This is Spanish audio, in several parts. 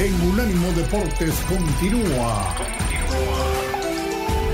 en Unánimo Deportes continúa.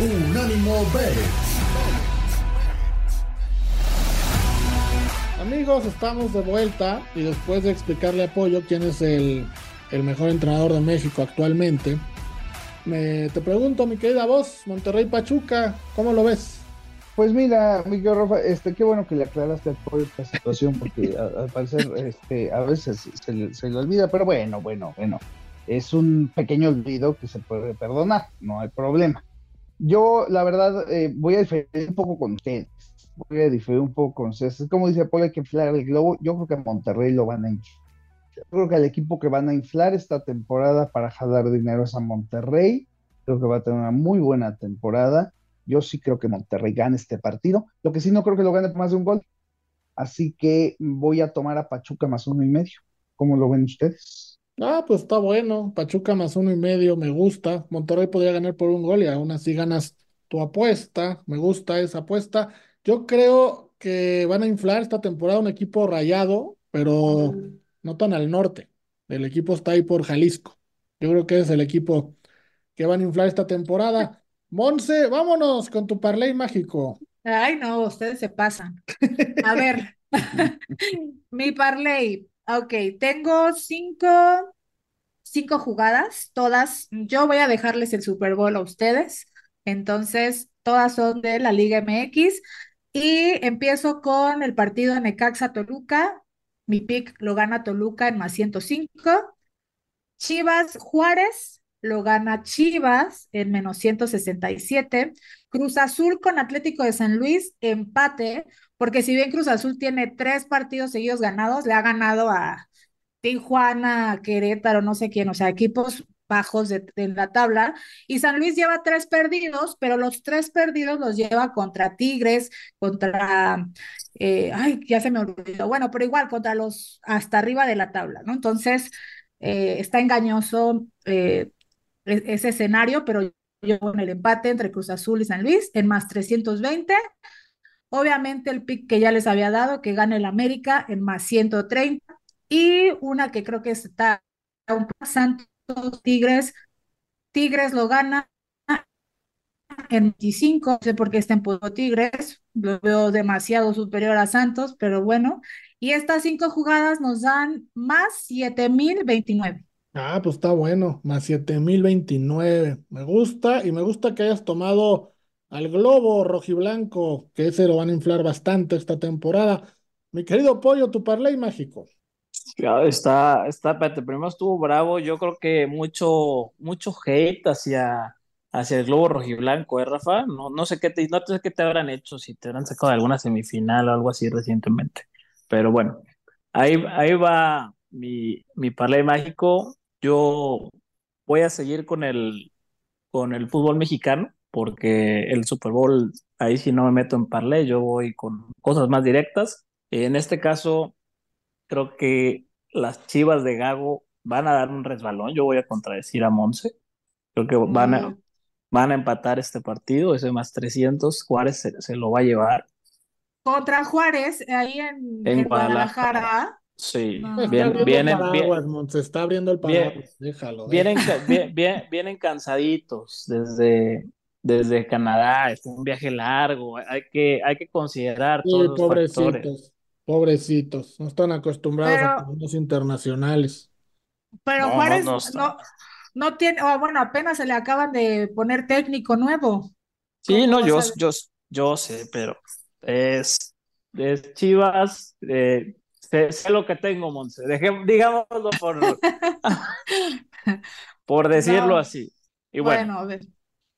Unánimo Bet. Amigos, estamos de vuelta y después de explicarle a Pollo quién es el, el mejor entrenador de México actualmente, me, te pregunto, mi querida voz, Monterrey Pachuca, ¿cómo lo ves? Pues mira, Miguel Rafa, este, qué bueno que le aclaraste al esta situación, porque al parecer este, a veces se, le, se le olvida, pero bueno, bueno, bueno, es un pequeño olvido que se puede perdonar, no hay problema. Yo, la verdad, eh, voy a diferir un poco con ustedes. Voy a diferir un poco con ustedes. Es como dice Paul, hay que inflar el globo. Yo creo que a Monterrey lo van a inflar. Yo creo que el equipo que van a inflar esta temporada para jalar dinero es a Monterrey. Creo que va a tener una muy buena temporada. Yo sí creo que Monterrey gane este partido. Lo que sí no creo que lo gane por más de un gol. Así que voy a tomar a Pachuca más uno y medio. ¿Cómo lo ven ustedes? Ah, pues está bueno. Pachuca más uno y medio, me gusta. Monterrey podría ganar por un gol y aún así ganas tu apuesta. Me gusta esa apuesta. Yo creo que van a inflar esta temporada un equipo rayado, pero no tan al norte. El equipo está ahí por Jalisco. Yo creo que es el equipo que van a inflar esta temporada. Monse, vámonos con tu parlay mágico. Ay, no, ustedes se pasan. A ver, mi parlay. Ok, tengo cinco, cinco jugadas, todas. Yo voy a dejarles el Super Bowl a ustedes. Entonces, todas son de la Liga MX. Y empiezo con el partido Necaxa Toluca. Mi pick lo gana Toluca en más 105. Chivas Juárez lo gana Chivas en menos 167. Cruz Azul con Atlético de San Luis, empate, porque si bien Cruz Azul tiene tres partidos seguidos ganados, le ha ganado a Tijuana, Querétaro, no sé quién, o sea, equipos bajos de, la tabla. Y San Luis lleva tres perdidos, pero los tres perdidos los lleva contra Tigres, contra, eh, ay, ya se me olvidó, bueno, pero igual contra los hasta arriba de la tabla, ¿no? Entonces, eh, está engañoso eh, ese escenario, pero yo con el empate entre Cruz Azul y San Luis en más 320. Obviamente el pick que ya les había dado, que gana el América en más 130. Y una que creo que está un Santos Tigres. Tigres lo gana en 25, no sé por qué está en Pueblo Tigres, lo veo demasiado superior a Santos, pero bueno. Y estas cinco jugadas nos dan más 7029. Ah, pues está bueno, más 7029. Me gusta y me gusta que hayas tomado al globo rojiblanco, que ese lo van a inflar bastante esta temporada. Mi querido Pollo, tu parlay mágico. Está, está, espérate, primero estuvo bravo. Yo creo que mucho, mucho hate hacia, hacia el globo rojiblanco, ¿eh, Rafa? No, no sé qué te, no sé qué te habrán hecho, si te habrán sacado de alguna semifinal o algo así recientemente. Pero bueno, ahí, ahí va mi, mi parlay mágico. Yo voy a seguir con el, con el fútbol mexicano, porque el Super Bowl, ahí sí no me meto en parlay, yo voy con cosas más directas. En este caso, creo que las chivas de Gago van a dar un resbalón. Yo voy a contradecir a Monse. Creo que van a, Mm, van a empatar este partido, ese más 300. Juárez se, se lo va a llevar Contra Juárez, ahí en, en en Guadalajara. Guadalajara. Sí, No. Se está bien, abriendo el vienen, bien, se está abriendo el paraguas. Déjalo, vienen, déjalo. ca- bien- bien- vienen cansaditos desde, desde Canadá. Es un viaje largo. Hay que, hay que considerar Sí, todos los factores. pobrecitos, pobrecitos. No están acostumbrados a torneos internacionales. pero No, no, Juárez no no, está. no tiene, bueno, apenas se le acaban de poner técnico nuevo. Sí, ¿Cómo no, yo, yo, yo sé, pero es, es Chivas. eh, sé, sé lo que tengo, Monse. Digámoslo por, por decirlo No, así. Y bueno, bueno, a ver.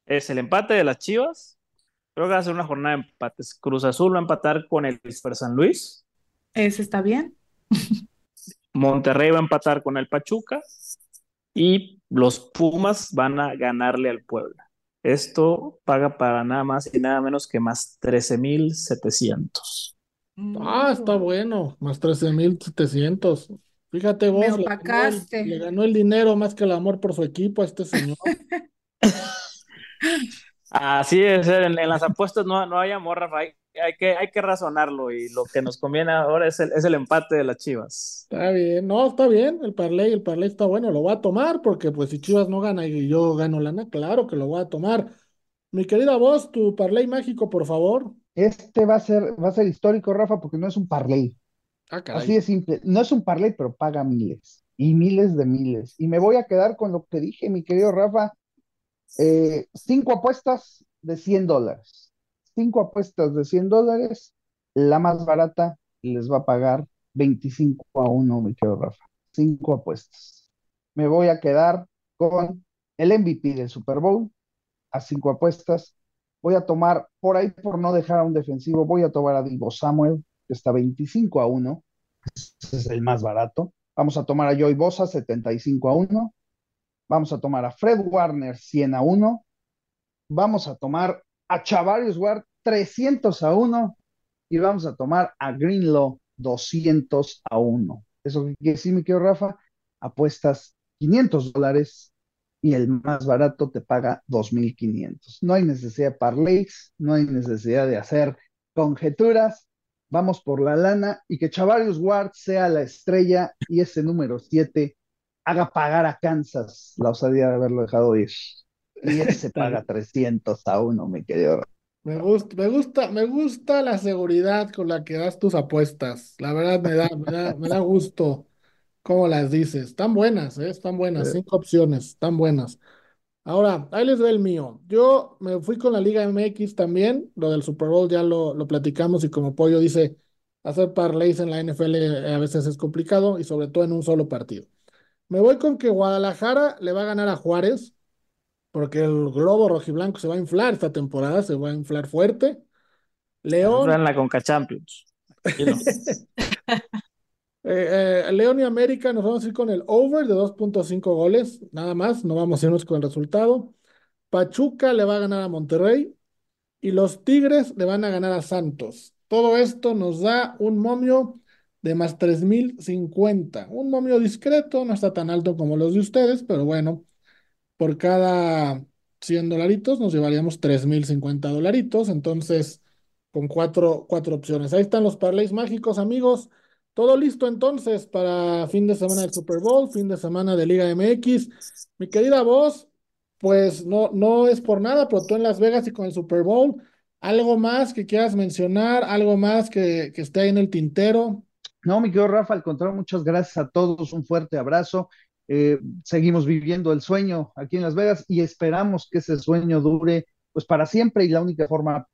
es el empate de las Chivas. Creo que va a ser una jornada de empates. Cruz Azul va a empatar con el Super San Luis. Ese está bien. Monterrey va a empatar con el Pachuca. Y los Pumas van a ganarle al Puebla. Esto paga para nada más y nada menos que más 13,700. Ah, está Mm, bueno, más 13,700. Fíjate me vos, le ganó el, le opacaste. ganó el dinero más que el amor por su equipo a este señor. Así es, en, en las apuestas no, no hay amor, Rafa, hay, hay que, hay que razonarlo y lo que nos conviene ahora es el, es el empate de las Chivas. Está bien, no, está bien, el parlay, el parlay está bueno, lo voy a tomar porque pues si Chivas no gana y yo gano lana, claro que lo voy a tomar. Mi querida voz, tu parlay mágico, por favor. Este va a ser, va a ser histórico, Rafa, porque no es un parlay. Ah. Así de simple. No es un parlay, pero paga miles y miles de miles. Y me voy a quedar con lo que dije, mi querido Rafa. Eh, cinco apuestas de 100 dólares. Cinco apuestas de 100 dólares. La más barata les va a pagar 25 a 1, mi querido Rafa. Cinco apuestas. Me voy a quedar con el MVP del Super Bowl a cinco apuestas. Voy a tomar, por ahí por no dejar a un defensivo, voy a tomar a Divo Samuel, que está 25 a 1. Ese es el más barato. Vamos a tomar a Joy Bosa, 75 a 1. Vamos a tomar a Fred Warner, 100 a 1. Vamos a tomar a Chavarius Ward, 300 a 1. Y vamos a tomar a Greenlaw, 200 a 1. Eso que decir, mi querido Rafa, apuestas 500 dólares y el más barato te paga 2.500. No hay necesidad de parlays, no hay necesidad de hacer conjeturas. Vamos por la lana y que Chavarius Ward sea la estrella y ese número 7 haga pagar a Kansas la osadía de haberlo dejado ir. Y ese paga 300 a uno, mi querido. Me gusta, me gusta, me gusta la seguridad con la que das tus apuestas. La verdad me da, me da, me da gusto cómo las dices. Están buenas, ¿eh? Están buenas. Cinco opciones, están buenas. Ahora, ahí les doy el mío. Yo me fui con la Liga MX también. Lo del Super Bowl ya lo, lo platicamos y como Pollo dice, hacer parlays en la NFL a veces es complicado y sobre todo en un solo partido. Me voy con que Guadalajara le va a ganar a Juárez, porque el globo rojiblanco se va a inflar esta temporada, se va a inflar fuerte. León. En la Conca Champions. Eh, eh, León y América nos vamos a ir con el over de 2.5 goles, nada más, no vamos a irnos con el resultado. Pachuca le va a ganar a Monterrey y los Tigres le van a ganar a Santos. Todo esto nos da un momio de más 3050. Un momio discreto, no está tan alto como los de ustedes, pero bueno, por cada 100 dolaritos nos llevaríamos 3050 dolaritos. Entonces, con cuatro, cuatro opciones. Ahí están los parlays mágicos, amigos. Todo listo entonces para fin de semana del Super Bowl, fin de semana de Liga MX. Mi querida voz, pues no, no es por nada, pero tú en Las Vegas y con el Super Bowl, ¿algo más que quieras mencionar? ¿Algo más que, que esté ahí en el tintero? No, mi querido Rafa, al contrario, muchas gracias a todos, un fuerte abrazo. Eh, seguimos viviendo el sueño aquí en Las Vegas y esperamos que ese sueño dure pues para siempre y la única forma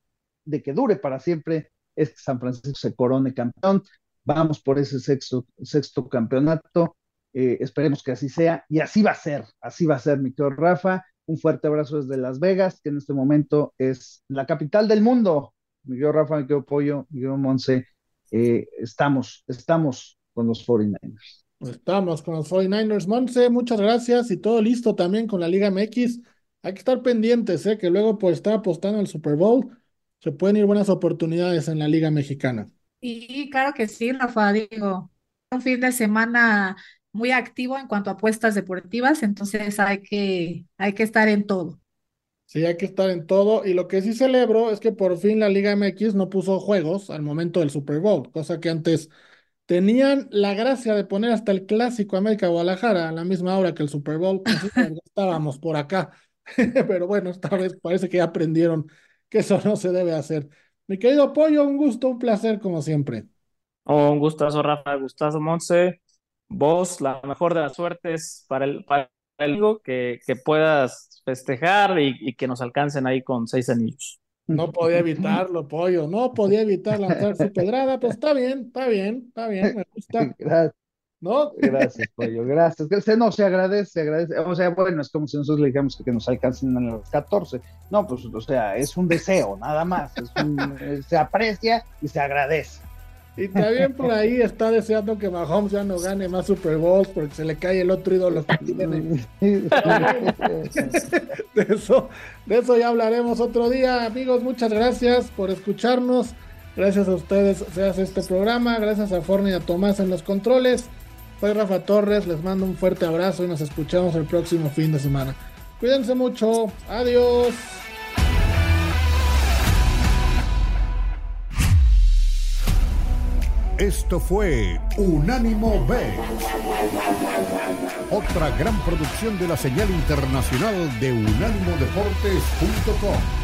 de que dure para siempre es que San Francisco se corone campeón vamos por ese sexto, sexto campeonato, eh, esperemos que así sea, y así va a ser, así va a ser, mi querido Rafa, un fuerte abrazo desde Las Vegas, que en este momento es la capital del mundo, mi querido Rafa, mi querido Pollo, mi querido Monse, eh, estamos, estamos con los 49ers. Estamos con los 49ers, Monse, muchas gracias, y todo listo también con la Liga MX, hay que estar pendientes, ¿eh? que luego por estar apostando al Super Bowl, se pueden ir buenas oportunidades en la Liga Mexicana. Y claro que sí, Rafa, digo, un fin de semana muy activo en cuanto a apuestas deportivas, entonces hay que, hay que estar en todo. Sí, hay que estar en todo. Y lo que sí celebro es que por fin la Liga MX no puso juegos al momento del Super Bowl, cosa que antes tenían la gracia de poner hasta el clásico América Guadalajara a la misma hora que el Super Bowl. estábamos por acá. Pero bueno, esta vez parece que ya aprendieron que eso no se debe hacer. Mi querido Pollo, un gusto, un placer como siempre. Oh, un gustazo, Rafa, gustazo, Monse. Vos, la mejor de las suertes para el, para el que, que puedas festejar y, y, que nos alcancen ahí con seis anillos. No podía evitarlo, Pollo, no podía evitar lanzar su pedrada, pues está bien, está bien, está bien, me gusta. Gracias. ¿No? Gracias, Pollo, gracias. No, se agradece, se agradece. O sea, bueno, es como si nosotros le dijéramos que nos alcancen en los 14. No, pues, o sea, es un deseo, nada más. Un, se aprecia y se agradece. Y también por ahí está deseando que Mahomes ya no gane más Super Bowls porque se le cae el otro ídolo que tiene. De eso, de eso ya hablaremos otro día. Amigos, muchas gracias por escucharnos. Gracias a ustedes se hace este programa. Gracias a Forni y a Tomás en los controles. Soy Rafa Torres, les mando un fuerte abrazo y nos escuchamos el próximo fin de semana. Cuídense mucho. Adiós. Esto fue Unánimo B. Otra gran producción de la señal internacional de unánimodeportes.com.